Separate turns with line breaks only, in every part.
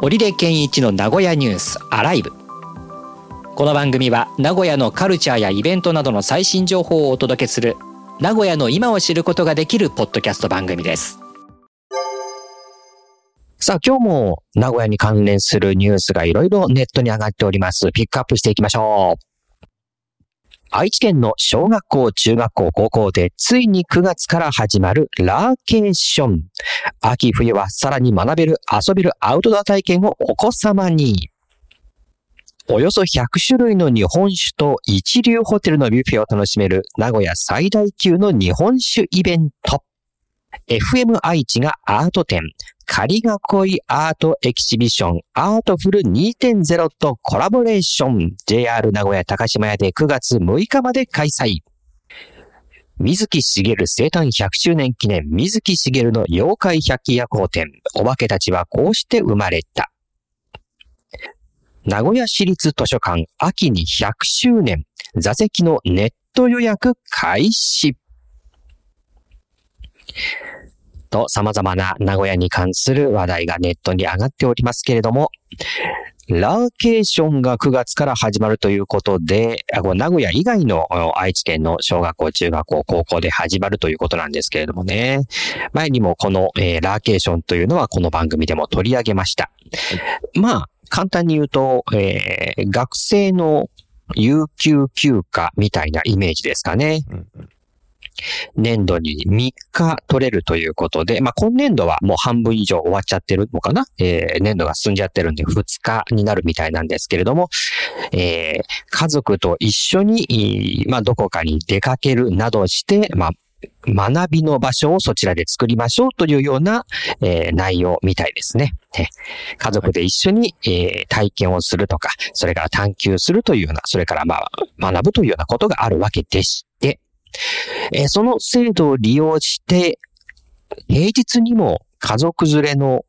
織出健一の名古屋ニュースアライブ。この番組は名古屋のカルチャーやイベントなどの最新情報をお届けする名古屋の今を知ることができるポッドキャスト番組です。さあ今日も名古屋に関連するニュースがいろいろネットに上がっております。ピックアップしていきましょう。愛知県の小学校、中学校、高校でついに9月から始まるラーケーション。秋冬はさらに学べる、遊べるアウトドア体験をお子様に。およそ100種類の日本酒と一流ホテルのビュッフェを楽しめる名古屋最大級の日本酒イベント。FM 愛知がアート展、仮囲いアートエキシビションアートフル2.0とコラボレーション JR 名古屋高島屋で9月6日まで開催。水木しげる生誕100周年記念水木しげるの妖怪百鬼夜行展お化けたちはこうして生まれた。名古屋市立図書館秋に100周年座席のネット予約開始。と様々な名古屋に関する話題がネットに上がっておりますけれども、ラーケーションが9月から始まるということで、名古屋以外の愛知県の小学校、中学校、高校で始まるということなんですけれどもね。前にもこの、えー、ラーケーションというのはこの番組でも取り上げました。まあ、簡単に言うと、えー、学生の有給休暇みたいなイメージですかね。年度に3日取れるということで、まあ、今年度はもう半分以上終わっちゃってるのかな？えー、年度が進んじゃってるんで2日になるみたいなんですけれども、えー、家族と一緒に、まあ、どこかに出かけるなどして、まあ、学びの場所をそちらで作りましょうというような、えー、内容みたいですね。家族で一緒に、えー、体験をするとか、それから探求するというような、それからまあ学ぶというようなことがあるわけでして、えー、その制度を利用して、平日にも家族連れの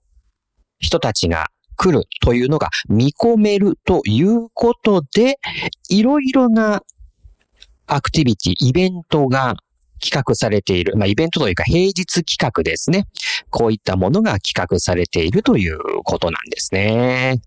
人たちが来るというのが見込めるということで、いろいろなアクティビティ、イベントが企画されている、まあ、イベントというか平日企画ですね。こういったものが企画されているということなんですね。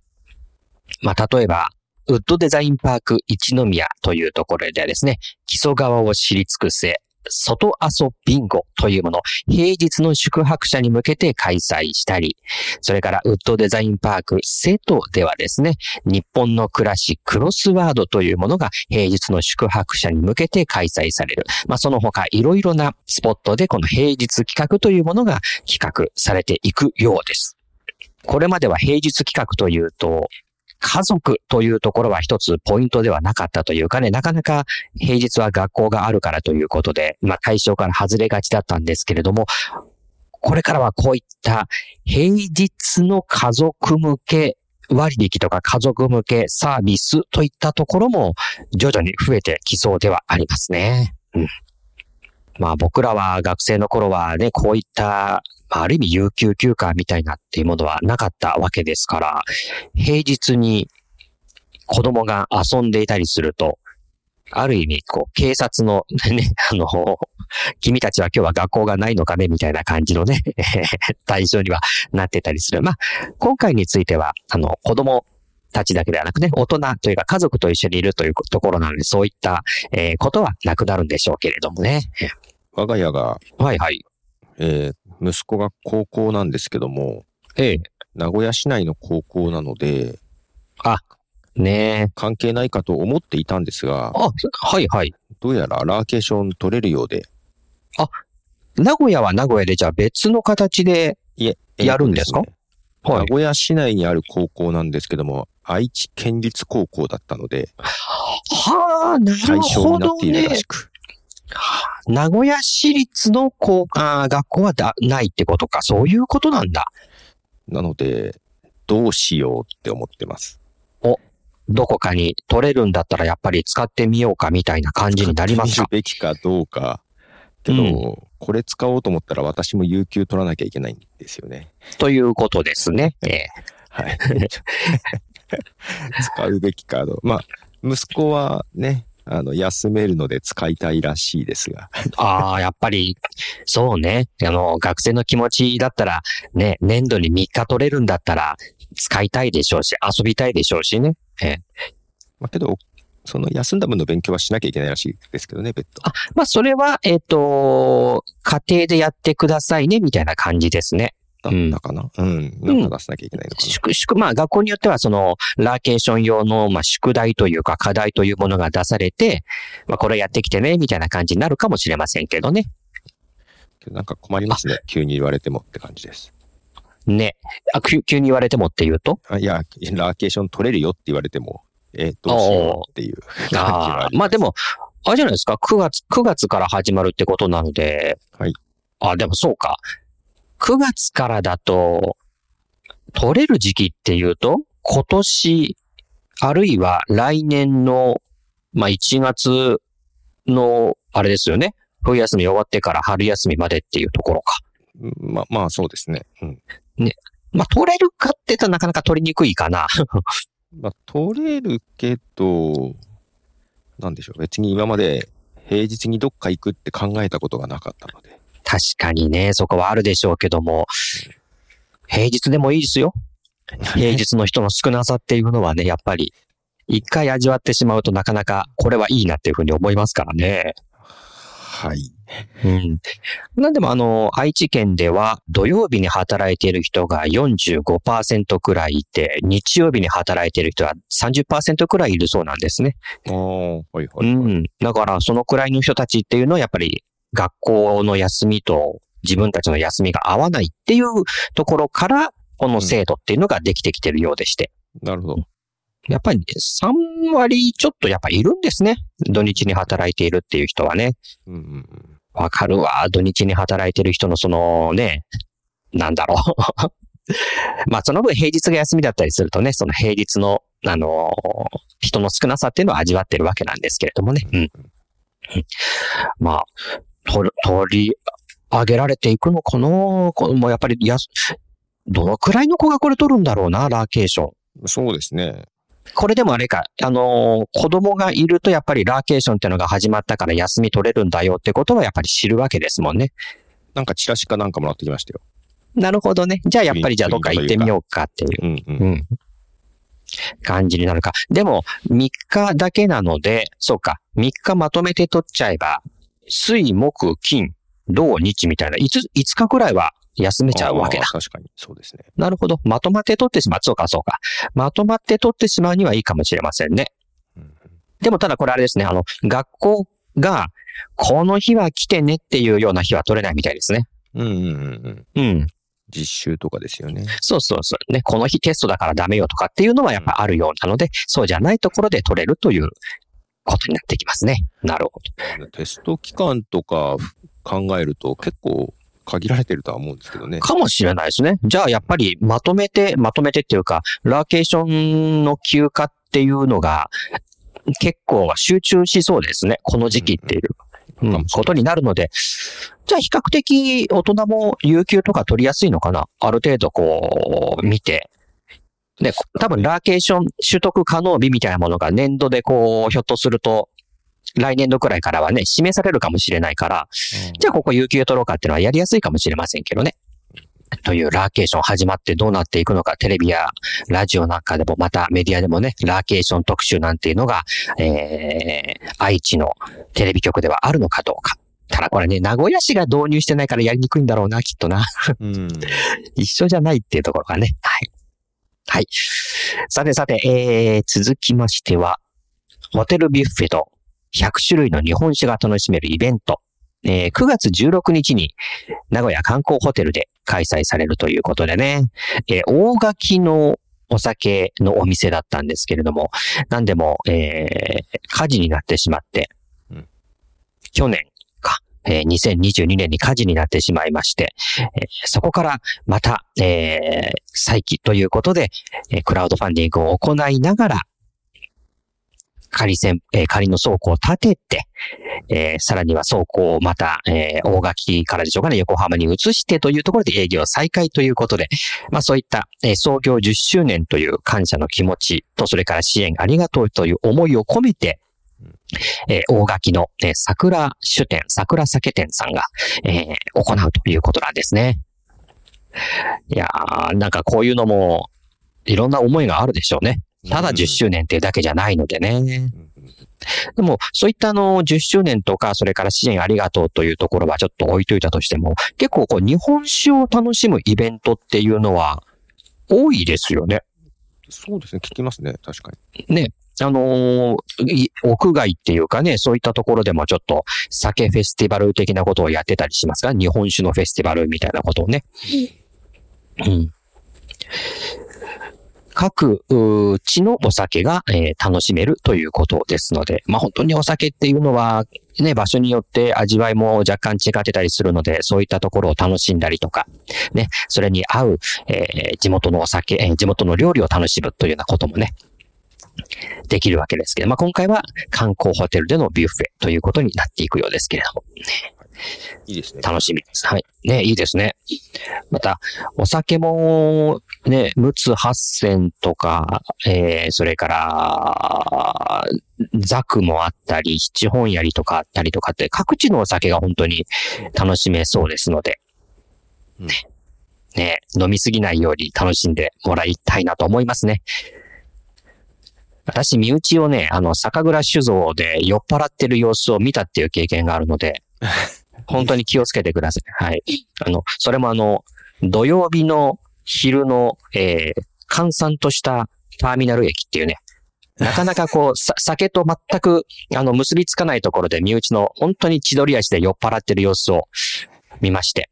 まあ、例えば、ウッドデザインパーク一宮というところではですね、基礎側を知り尽くせ、外遊ビンゴというもの、平日の宿泊者に向けて開催したり、それからウッドデザインパーク瀬戸ではですね、日本の暮らしクロスワードというものが平日の宿泊者に向けて開催される。まあ、その他いろいろなスポットでこの平日企画というものが企画されていくようです。これまでは平日企画というと、家族というところは一つポイントではなかったというかね、なかなか平日は学校があるからということで、まあ対象から外れがちだったんですけれども、これからはこういった平日の家族向け割引とか家族向けサービスといったところも徐々に増えてきそうではありますね。うん。まあ僕らは学生の頃はね、こういったある意味有給休暇みたいなっていうものはなかったわけですから、平日に子供が遊んでいたりすると、ある意味、こう、警察の ね、あの、君たちは今日は学校がないのかねみたいな感じのね、対象にはなってたりする。まあ、今回については、あの、子供たちだけではなくね、大人というか家族と一緒にいるというところなので、そういった、え、ことはなくなるんでしょうけれどもね。
我が家が、
はいはい。
えー、息子が高校なんですけども、
ええ。
名古屋市内の高校なので、
あ、ねえ。
関係ないかと思っていたんですが、
あ、はいはい。
どうやらラーケーション取れるようで。
あ、名古屋は名古屋でじゃあ別の形でいえ、やるんですか、ね、
はい。名古屋市内にある高校なんですけども、愛知県立高校だったので、
はあ、なるほど、ね。
対象になっているらしく。
名古屋市立の高あ学校はだないってことか、そういうことなんだ。
なので、どうしようって思ってます。
お、どこかに取れるんだったらやっぱり使ってみようかみたいな感じになりますか？
べきかどうか。けど、うん、これ使おうと思ったら私も有給取らなきゃいけないんですよね。
ということですね。ええ
はい。使うべきカード。まあ、息子はね、あの、休めるので使いたいらしいですが。
ああ、やっぱり、そうね。あの、学生の気持ちだったら、ね、年度に3日取れるんだったら、使いたいでしょうし、遊びたいでしょうしね。ええ
まあ、けど、その休んだ分の勉強はしなきゃいけないらしいですけどね、別途。
あ、まあ、それは、えっ、と、家庭でやってくださいね、みたいな感じですね。
だったかな？うん。なんか出さなきゃいけないのかな？
宿、宿、まあ、学校によっては、その、ラーケーション用の、まあ、宿題というか、課題というものが出されて、まあ、これやってきてね、みたいな感じになるかもしれませんけどね。
なんか困りますね。急に言われてもって感じです。
ね。あ、急急に言われてもっていうと？
あいや、ラーケーション取れるよって言われても、え、どうしようっていう感じは
あまあでも、あれじゃないですか、9月、9月から始まるってことなので、
はい。
あ、でもそうか。9月からだと、取れる時期っていうと、今年、あるいは来年の、まあ1月の、あれですよね。冬休み終わってから春休みまでっていうところか。
まあ、まあそうですね。うん。
まあ取れるかって言ったらなかなか取りにくいかな。
まあ、取れるけど、なんでしょう。別に今まで平日にどっか行くって考えたことがなかったので。
確かにね、そこはあるでしょうけども、平日でもいいですよ。平日の人の少なさっていうのはね、やっぱり、一回味わってしまうとなかなかこれはいいなっていうふうに思いますからね。
はい。
うん。なんでもあの、愛知県では土曜日に働いている人が45%くらいいて、日曜日に働いている人は30%くらいいるそうなんですね。
ああ、はいはい、はい。
うん。だからそのくらいの人たちっていうのはやっぱり学校の休みと自分たちの休みが合わないっていうところから、この制度っていうのができてきてるようでして。
なるほど。
やっぱりね3割ちょっとやっぱいるんですね。土日に働いているっていう人はね。
うんうんうん。
わかるわ。土日に働いてる人のそのね、なんだろう。まあその分平日が休みだったりするとね、その平日の、あのー人の少なさっていうのを味わってるわけなんですけれどもね。うん。うんまあ、取る、取り上げられていくのかな？このもうやっぱりやす、どのくらいの子がこれ取るんだろうな、ラーケーション。
そうですね。
これでもあれか、あのー子供がいるとやっぱりラーケーションっていうのが始まったから休み取れるんだよってことはやっぱり知るわけですもんね。
なんかチラシかなんかもらってきましたよ。
なるほどね。じゃあやっぱりじゃあどっか行ってみようかっていう、
うんうん。
うん、感じになるか。でも3日だけなので、そうか、3日まとめて取っちゃえば、水、木、金、土、日みたいな 5, 5日くらいは休めちゃうわけだ
確かに、そうですね。
なるほど。まとまって取ってしまう。そうか、そうか。まとまって取ってしまうにはいいかもしれませんね。
うんうん
でもただこれあれですね、あの、学校が、この日は来てねっていうような日は取れないみたいですね。
うんうんうんうん。
うん。
実習とかですよね。
そうそうそう。ね、この日テストだからダメよとかっていうのはやっぱあるようなので、そうじゃないところで取れるということになってきますね。なるほど。
テスト期間とか考えると結構限られてるとは思うんですけどね。
かもしれないですね。じゃあやっぱりまとめて、まとめてっていうか、ラーケーションの休暇っていうのが結構集中しそうですね。この時期っていう。うん
かもしれない
ことになるので、じゃあ比較的大人も有給とか取りやすいのかなある程度こう見て。で、多分ラーケーション取得可能日みたいなものが年度でこう、ひょっとすると、来年度くらいからはね、示されるかもしれないから、じゃあここ有給取ろうかっていうのはやりやすいかもしれませんけどね。というラーケーション始まってどうなっていくのか、テレビやラジオなんかでもまたメディアでもね、ラーケーション特集なんていうのが、えー、愛知のテレビ局ではあるのかどうか。ただこれね、名古屋市が導入してないからやりにくいんだろうな、きっとな。
うん。
一緒じゃないっていうところがね。はい。はい。さてさて、えー、続きましては、ホテルビュッフェと100種類の日本酒が楽しめるイベント。えー9月16日に名古屋観光ホテルで開催されるということでね、えー大垣のお酒のお店だったんですけれども、なんでも、えー火事になってしまって、
うん
去年か、えー2022年に火事になってしまいまして、えーそこからまた、えー再起ということで、えクラウドファンディングを行いながら、仮線、え仮の倉庫を建てて、えーさらには倉庫をまた、えー大垣からでしょうかね、横浜に移してというところで営業再開ということで、まあそういった、えー創業10周年という感謝の気持ちと、それから支援ありがとうという思いを込めて、えー大垣の、えー桜酒店、桜酒店さんが、えー行うということなんですね。いやー、なんかこういうのも、いろんな思いがあるでしょうね。ただ10周年っていうだけじゃないのでね。でも、そういったあの、10周年とか、それから支援ありがとうというところはちょっと置いといたとしても、結構こう、日本酒を楽しむイベントっていうのは、多いですよね。
そうですね、聞きますね、確かに。
ね。あのーい屋外っていうかね、そういったところでもちょっと酒フェスティバル的なことをやってたりしますから、日本酒のフェスティバルみたいなことをね。うん。各地のお酒が、えー楽しめるということですので、まあ本当にお酒っていうのは、ね、場所によって味わいも若干違ってたりするので、そういったところを楽しんだりとか、ね、それに合う、えー地元のお酒、えー地元の料理を楽しむというようなこともね、できるわけですけど、まあ今回は観光ホテルでのビュッフェということになっていくようですけれども、
いいですね。
楽しみです。はい。ね、いいですね。また、お酒も、ね、陸奥八仙とか、えー、それから、ザクもあったり、七本槍とかあったりとかって、各地のお酒が本当に楽しめそうですので、
うん
ね、ね、飲みすぎないように楽しんでもらいたいなと思いますね。私、身内をね、あの、酒蔵酒造で酔っ払ってる様子を見たっていう経験があるので、本当に気をつけてください。はい。あの、それもあの、土曜日の昼の、えー、閑散としたターミナル駅っていうね、なかなかこう、さ酒と全く、あの、結びつかないところで身内の本当に千鳥足で酔っ払ってる様子を見まして。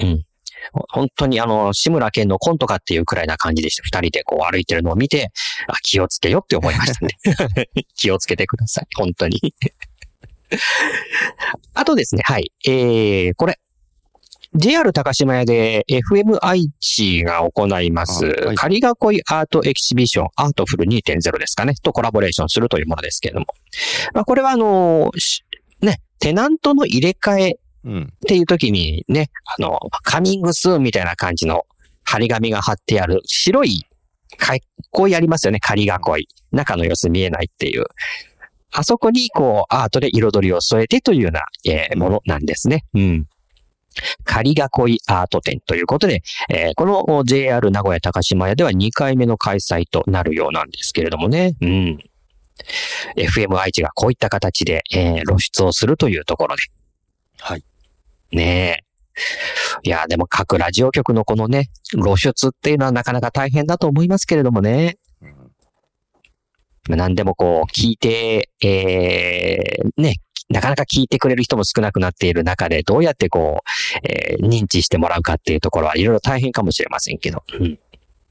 うん。ほ本当にあの、志村けんのコントかっていうくらいな感じでした。二人でこう歩いてるのを見て、あ、気をつけよって思いましたね。気をつけてください。本当に。あとですね、はい。えー、これ。JR 高島屋で FM 愛知が行います
あは、い
仮囲いアートエキシビションアートフル2.0ですかね、とコラボレーションするというものですけれども。まあ、これはあのーしね、テナントの入れ替え
うん。
っていう時にね、あの、 Coming Soon みたいな感じの張り紙が貼ってある白い、かこうやりますよね、仮囲い。中の様子見えないっていう。あそこにこうアートで彩りを添えてというような、えーものなんですね。うん。仮囲いアート展ということで、えーこの JR 名古屋高島屋では2回目の開催となるようなんですけれどもね。うん。FM 愛知がこういった形で、えー露出をするというところで、
はい。
ねえ。いや、でも各ラジオ局のこのね、露出っていうのはなかなか大変だと思いますけれどもね。何でもこう、聞いて、えー、ね、なかなか聞いてくれる人も少なくなっている中で、どうやってこう、えー認知してもらうかっていうところはいろいろ大変かもしれませんけど。うん。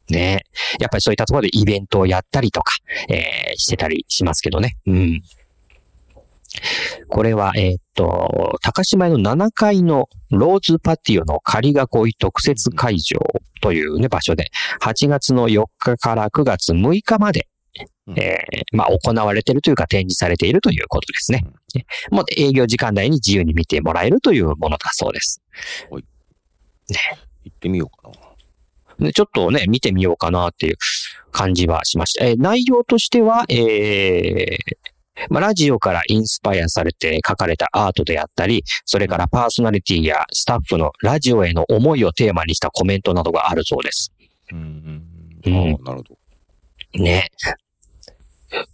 ねやっぱりそういったところでイベントをやったりとか、えーしてたりしますけどね。うん。これは、えーっと、高島屋の7階のローズパティオの仮囲い特設会場というね、場所で、8月の4日から9月6日まで、
うん
えーまあ、行われているというか展示されているということですね。もう営業時間内に自由に見てもらえるというものだそうです。
行ってみようかな。
でちょっとね、見てみようかなっていう感じはしました。えー内容としては、えーまあ、ラジオからインスパイアされて書かれたアートであったり、それからパーソナリティやスタッフのラジオへの思いをテーマにしたコメントなどがあるそうです。
うん
う
うんん。なるほど。
ね。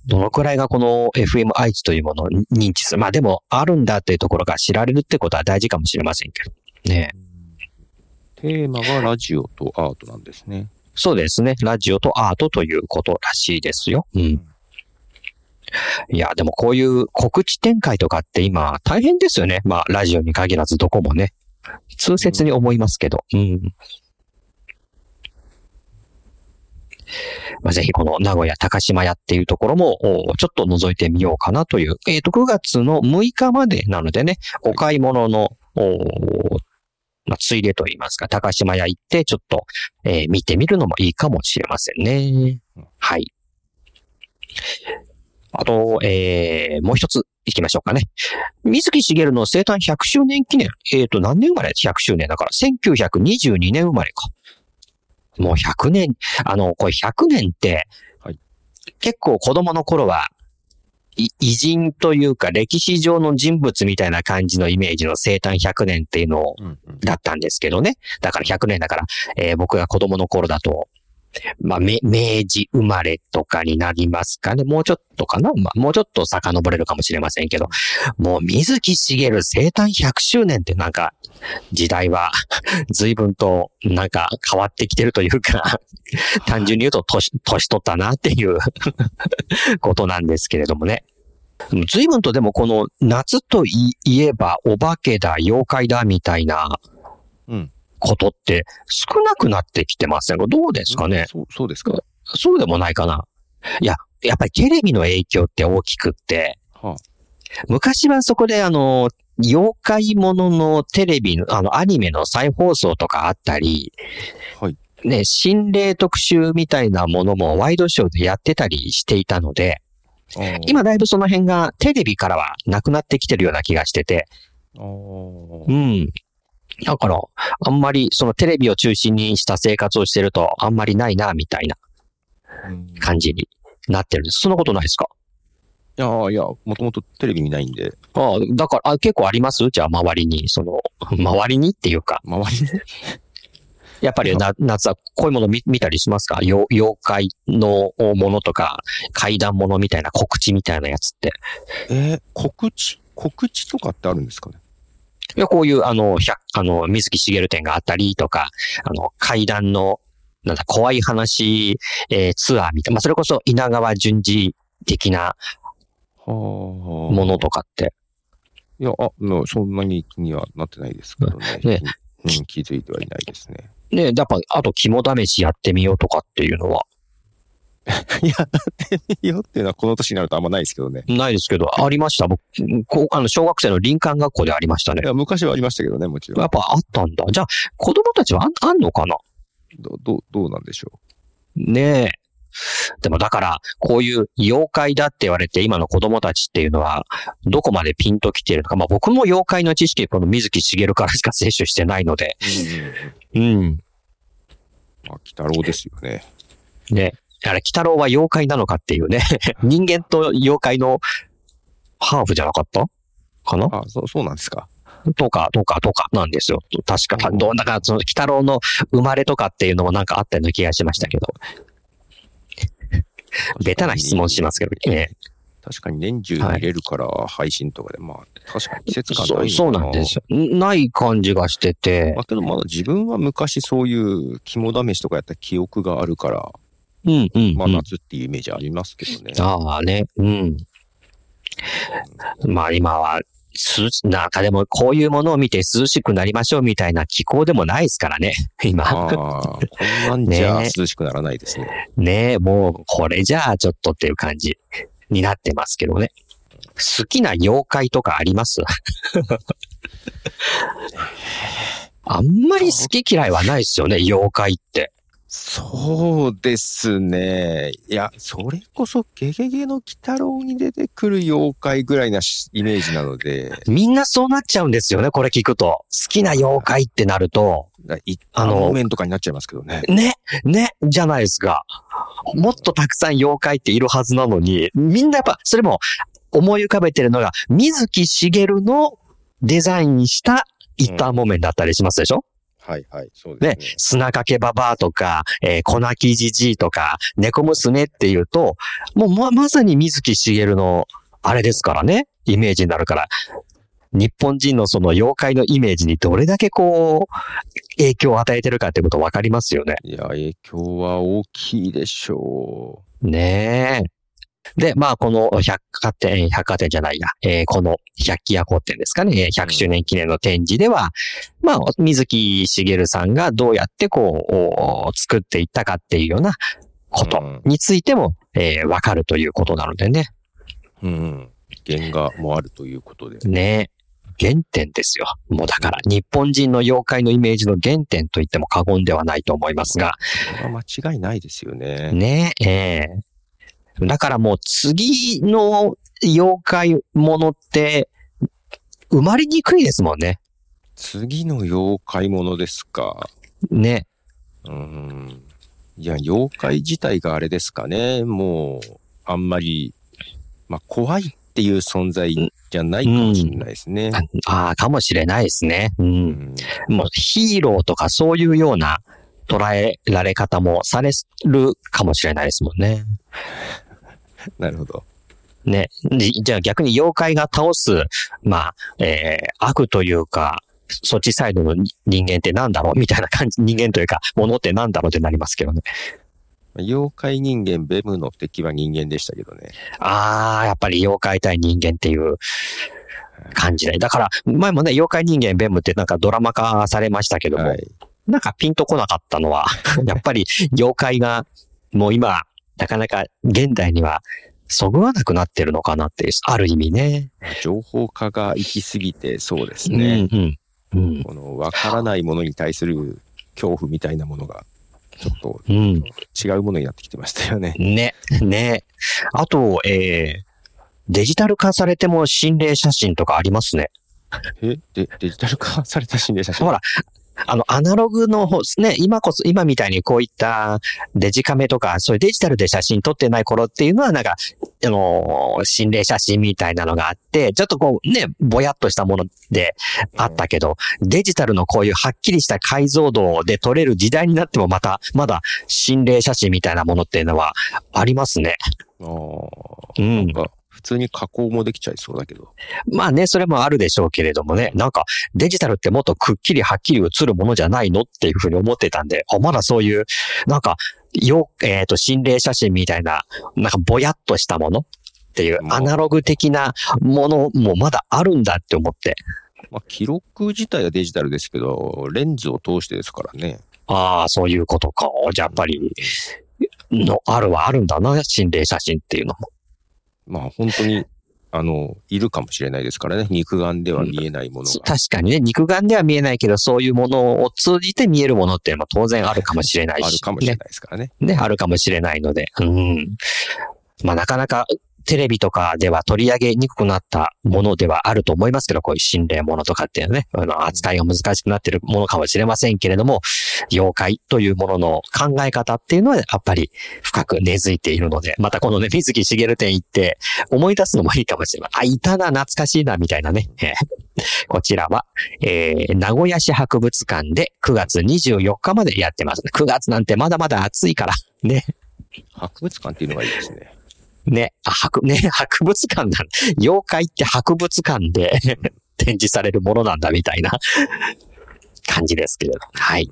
どのくらいがこの FM 愛知というものを認知する？まあでも、あるんだっていうところが知られるってことは大事かもしれませんけど。ね。
テーマがラジオとアートなんですね。
そうですね。ラジオとアートということらしいですよ。うん。いや、でもこういう告知展開とかって今大変ですよね。まあ、ラジオに限らずどこもね。通説に思いますけど。うん。まあ、ぜひこの名古屋高島屋っていうところも、おちょっと覗いてみようかなという。えっ、と、9月の6日までなのでね、お買い物の、おまあ、ついでと言いますか、高島屋行って、ちょっと、えー見てみるのもいいかもしれませんね。はい。あと、えー、もう一つ行きましょうかね。水木しげるの生誕100周年記念。えっ、と、何年生まれ ?100 周年だから、1922年生まれか。もう100年、あの、これ100年って、
はい
結構子供の頃は、い偉人というか歴史上の人物みたいな感じのイメージの生誕100年っていうの。だったんですけどね。だから100年だから、えー僕が子供の頃だと、まあ、め明治生まれとかになりますかね。もうちょっとかな？まあ、もうちょっと遡れるかもしれませんけど、もう水木しげる生誕100周年ってなんか、時代は 随分となんか変わってきてるというか、単純に言うと年、年取ったなっていう ことなんですけれどもね。随分とでもこの夏といえばお化けだ、妖怪だみたいな
うん。
ことって少なくなってきてませんか？どうですかね？
そう、そうですか？
そうでもないかな。いや、やっぱりテレビの影響って大きくって、
は
昔はそこであの、妖怪もののテレビの、あの、アニメの再放送とかあったり、
はい。
ね、心霊特集みたいなものもワイドショーでやってたりしていたので、今だいぶその辺がテレビからはなくなってきてるような気がしてて、うん。だから、あんまりそのテレビを中心にした生活をしてるとあんまりないな、みたいな感じになってるんです。そんなことないですか？
やいや、もともとテレビ見ないんで、
ああ、だから、あ結構あります？じゃあ、周りに、その、周りにっていうか、
周りで。
やっぱりな夏はこういうもの見見たりしますか？妖妖怪のものとか、怪談ものみたいな告知みたいなやつって。
えー告知？告知とかってあるんですかね？
こういう、あの、百あの、水木しげる展があったりとか、あの、怪談の、なんだ、怖い話、えーツアーみたいな、まあ、それこそ稲川淳二的な
はあ。
ものとかって。
いや、あ、もうそんなに気にはなってないですけどね。
ね
うん、気づいてはいないですね。
ね、やっぱ、あと、肝試しやってみようとかっていうのは、
いや、ってみようっていうのはこの年になるとあんまないですけどね。
ないですけど、ありました？僕、こう、あの、小学生の林間学校でありましたね
い。や、昔はありましたけどね、もちろん。
やっぱあったんだ。じゃあ、子供たちはあんあんのかな？
どどうどうなんでしょ
ねえ。でもだから、こういう妖怪だって言われて、今の子供たちっていうのは、どこまでピンときてるのか。まあ僕も妖怪の知識、この水木しげるからしか摂取してないので。
う。うんうんうん。
うん。
まあ、鬼太郎ですよね。
ね。あれ、鬼太郎は妖怪なのかっていうね。人間と妖怪のハーフじゃなかった？かな？
あ、そう、そうなんですか。
とか、とか、とかなんですよ。確か、どうだから、その、鬼太郎の生まれとかっていうのもなんかあったような気がしましたけど。ベタな質問しますけど、ね、
確かに年中見れるから配信とかで、まあ、確かに季節感ない
そうそうなんですよ。ない感じがしてて
ま、あ、けどまだ自分は昔そういう肝試しとかやった記憶があるから、
うんうん、
まあ
うん。
夏っていうイメージありますけどね。
ああね、うん。まあ今は、涼しなんかでもこういうものを見て涼しくなりましょうみたいな気候でもないですからね、今。
ああ、こんなんじゃ
ね
涼しくならないですね。
ねえ、もうこれじゃあちょっとっていう感じになってますけどね。好きな妖怪とかあります？あんまり好き嫌いはないですよね、妖怪って。
そうですね。いや、それこそゲゲゲの鬼太郎に出てくる妖怪ぐらいなしイメージなので、
みんなそうなっちゃうんですよね、これ聞くと。好きな妖怪ってなると。あの
般面とかになっちゃいますけどね。
ね、ね、じゃないですか。もっとたくさん妖怪っているはずなのに、みんなやっぱ、それも思い浮かべてるのが、水木しげるのデザインした一般木綿だったりしますでしょ、
はいはい、そうで
ね
すね。、
砂かけばばあとか、えー、粉木じじいとか、猫娘っていうと、もうま、まさに水木しげるの、あれですからね、イメージになるから、日本人のその妖怪のイメージにどれだけこう、影響を与えてるかってことわかりますよね。
いや、影響は大きいでしょ
ねえ。で、まあ、この百貨店、百貨店じゃないや、えーこの百鬼夜行展ですかね、えー100周年記念の展示では、まあ、水木しげるさんがどうやってこう、お作っていったかっていうようなこと
うん
についても、えーわかるということなのでね。
う。うん。原画もあるということで。
ねえ。原点ですよ。もうだから、日本人の妖怪のイメージの原点と言っても過言ではないと思いますが、
それは間違いないですよね。
ねえ、ええだからもう次の妖怪ものって、生まれにくいですもんね。
次の妖怪ものですか。
ね。
うん。いや、妖怪自体があれですかね。もう、あんまり、まあ、怖いっていう存在じゃないかもしれないですね。
ああ、かもしれないですね。う。
うんん。
もうヒーローとかそういうような捉えられ方もされるかもしれないですもんね。
なるほど。
ね。じじゃあ逆に妖怪が倒す、まあ、えー、悪というか、そっちサイドの人間ってなんだろう？みたいな感じ、人間というか、ものってなんだろうってなりますけどね。
妖怪人間、ベムの敵は人間でしたけどね。
あー、やっぱり妖怪対人間っていう感じで。だから、前もね、妖怪人間ベムってなんかドラマ化されましたけども、
はい。
なんかピンとこなかったのは、やっぱり妖怪がもう今、なかなか現代にはそぐわなくなってるのかなっていう、ある意味ね。
情報化が行き過ぎてそうです
うん
ね。
うん。うん。
この分からないものに対する恐怖みたいなものが、ちょっと
うん。
違うものになってきてましたよね。
ね、ね。あと、えー、デジタル化されても心霊写真とかありますね。
えでデジタル化された心霊写真？
ほら、あの、アナログの方、ね、今こそ、今みたいにこういったデジカメとか、そういうデジタルで写真撮ってない頃っていうのは、なんか、あのー心霊写真みたいなのがあって、ちょっとこうね、ぼやっとしたものであったけど、デジタルのこういうはっきりした解像度で撮れる時代になってもまた、まだ心霊写真みたいなものっていうのはありますね。
あー
うん
なんか普通に加工もできちゃいそうだけど。
まあね、それもあるでしょうけれどもね、なんかデジタルってもっとくっきりはっきり映るものじゃないのっていうふうに思ってたんで、あまだそういう、なんか、よ、えっ、と、心霊写真みたいな、なんかぼやっとしたものっていう、
まあ
アナログ的なものもまだあるんだって思って、
まあ、記録自体はデジタルですけど、レンズを通してですからね。
ああ、そういうことか。じゃあやっぱり、の、あるはあるんだな、心霊写真っていうのも。
まあ本当に、あの、いるかもしれないですからね。肉眼では見えないもの
そ
が。
確かにね、肉眼では見えないけど、そういうものを通じて見えるものっていうのは当然あるかもしれないし。
あるかもしれ
ね
ないですからね。
ね、あるかもしれないので。うん。まあなかなかテレビとかでは取り上げにくくなったものではあると思いますけど、こういう心霊ものとかっていうね、あの扱いが難しくなってるものかもしれませんけれども、妖怪というものの考え方っていうのはやっぱり深く根付いているので、またこのね、水木しげる展行って思い出すのもいいかもしれない。あ、いたな、懐かしいな、みたいなね。え ーこちらは、えー、名古屋市博物館で9月24日までやってます。9月なんてまだまだ暑いから、ね。
博物館っていうのがいいですね。
ね、あ、博、ね、博物館だ妖怪って博物館で 展示されるものなんだみたいな 感じですけれど。はい。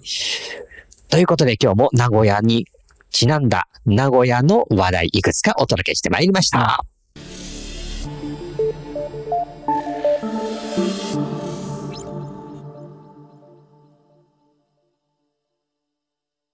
ということで今日も名古屋にちなんだ名古屋の話題いくつかお届けしてまいりました。